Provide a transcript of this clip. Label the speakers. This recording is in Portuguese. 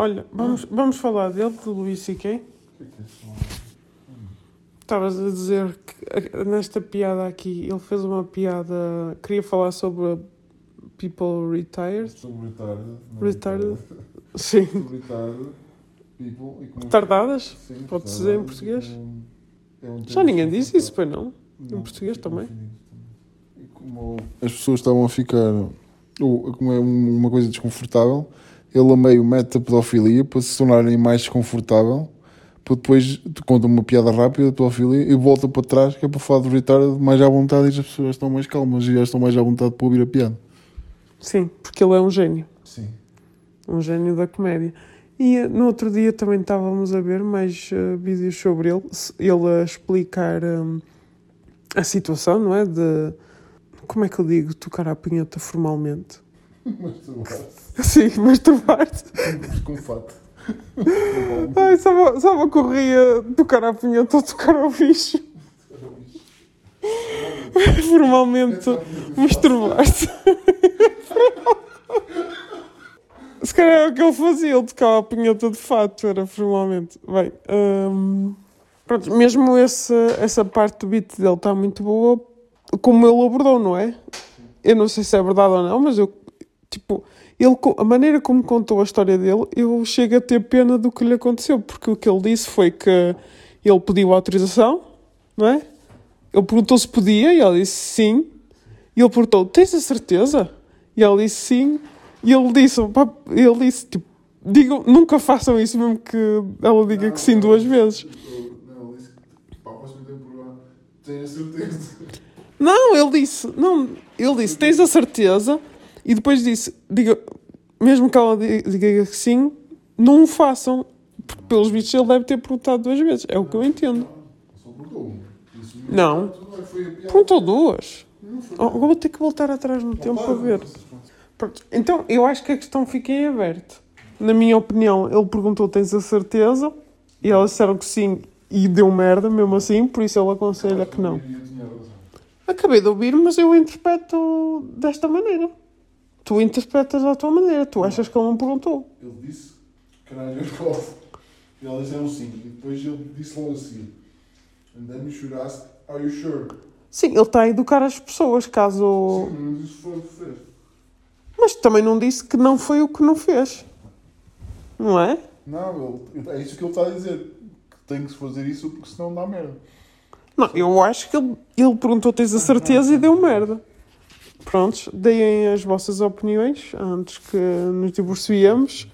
Speaker 1: Olha, vamos, vamos falar dele, do Luís C.K.
Speaker 2: O que é que é só?
Speaker 1: Estavas a dizer que nesta piada aqui, ele fez uma piada, queria falar sobre people retired.
Speaker 2: Sobre retarded. não
Speaker 1: Retarded.
Speaker 2: retarded.
Speaker 1: Sim.
Speaker 2: Sobre retarded people. e como-
Speaker 1: Retardadas?
Speaker 2: Sim,
Speaker 1: Pode-se dizer em português?
Speaker 2: é um- é um
Speaker 1: Já ninguém disse isso, pois não? Em português também?
Speaker 2: E como as pessoas estavam a ficar. Ou, como é um- uma coisa desconfortável, ele a meio mete a pedofilia para se tornarem mais desconfortável. Para depois te conta uma piada rápida de pedofilia e volta para trás, que é para falar do retarded mais à vontade e as pessoas estão mais calmas e já estão mais à vontade para ouvir a piada.
Speaker 1: Sim, porque ele é um gênio.
Speaker 2: Sim.
Speaker 1: Um gênio da comédia. E eh, no outro dia também estávamos a ver mais eh, vídeos sobre ele, ele a explicar hum, a situação, não é? De. Como é que eu digo? Tocar a punheta formalmente.
Speaker 2: Mas tu
Speaker 1: Sim, masturbar-te.
Speaker 2: com fato.
Speaker 1: Ai, só, me- só me corria tocar a punheta ou tocar ao bicho. Formalmente masturbar-se. Se calhar é o que ele fazia, ele tocava a punheta de fato, era formalmente. Bem, hum, pronto, mesmo esse, essa parte do beat dele está muito boa, como ele abordou, não é? Eu não sei se é verdade ou não, mas eu, tipo, ele, a maneira como contou a história dele, eu chego a ter pena do que lhe aconteceu, porque o que ele disse foi que ele pediu autorização, não é? Ele perguntou se podia e ela disse sim. E ele perguntou: Tens a certeza? E ela disse sim. E ele disse: ele disse tipo, digam, nunca façam isso, mesmo que ela diga que sim duas vezes.
Speaker 2: Não, ele disse tenho a certeza.
Speaker 1: Não, ele disse, não, ele disse, tens a certeza? E depois disse, diga, mesmo que ela di- diga que sim, não o façam. Porque pelos bichos ele deve ter perguntado duas vezes. É o que eu entendo.
Speaker 2: Só perguntou
Speaker 1: Não. Perguntou duas. Oh, agora vou ter que voltar atrás no tempo para ver. Pronto, Então, eu acho que a questão fica em aberto. Na minha opinião, ele perguntou: tens a certeza? E elas disseram que sim e deu merda mesmo assim, por isso ele aconselha que não. Acabei de ouvir, mas eu interpreto desta maneira. Tu interpretas da tua maneira. Tu achas que ele não perguntou.
Speaker 2: Ele disse, caralho, eu posso. E ela disseram sim. E depois ele disse logo assim. And then you should ask, are you sure?
Speaker 1: Sim, ele está a educar as pessoas, caso.
Speaker 2: Sim, mas isso foi o que fez.
Speaker 1: Mas também não disse que não foi o que não fez. Não é?
Speaker 2: Não, ele, é isso que ele está a dizer. Que tem que se fazer isso porque senão dá merda.
Speaker 1: Não, eu acho que ele, ele perguntou: tens a certeza e deu merda. Prontos, deem as vossas opiniões antes que nos divorciemos.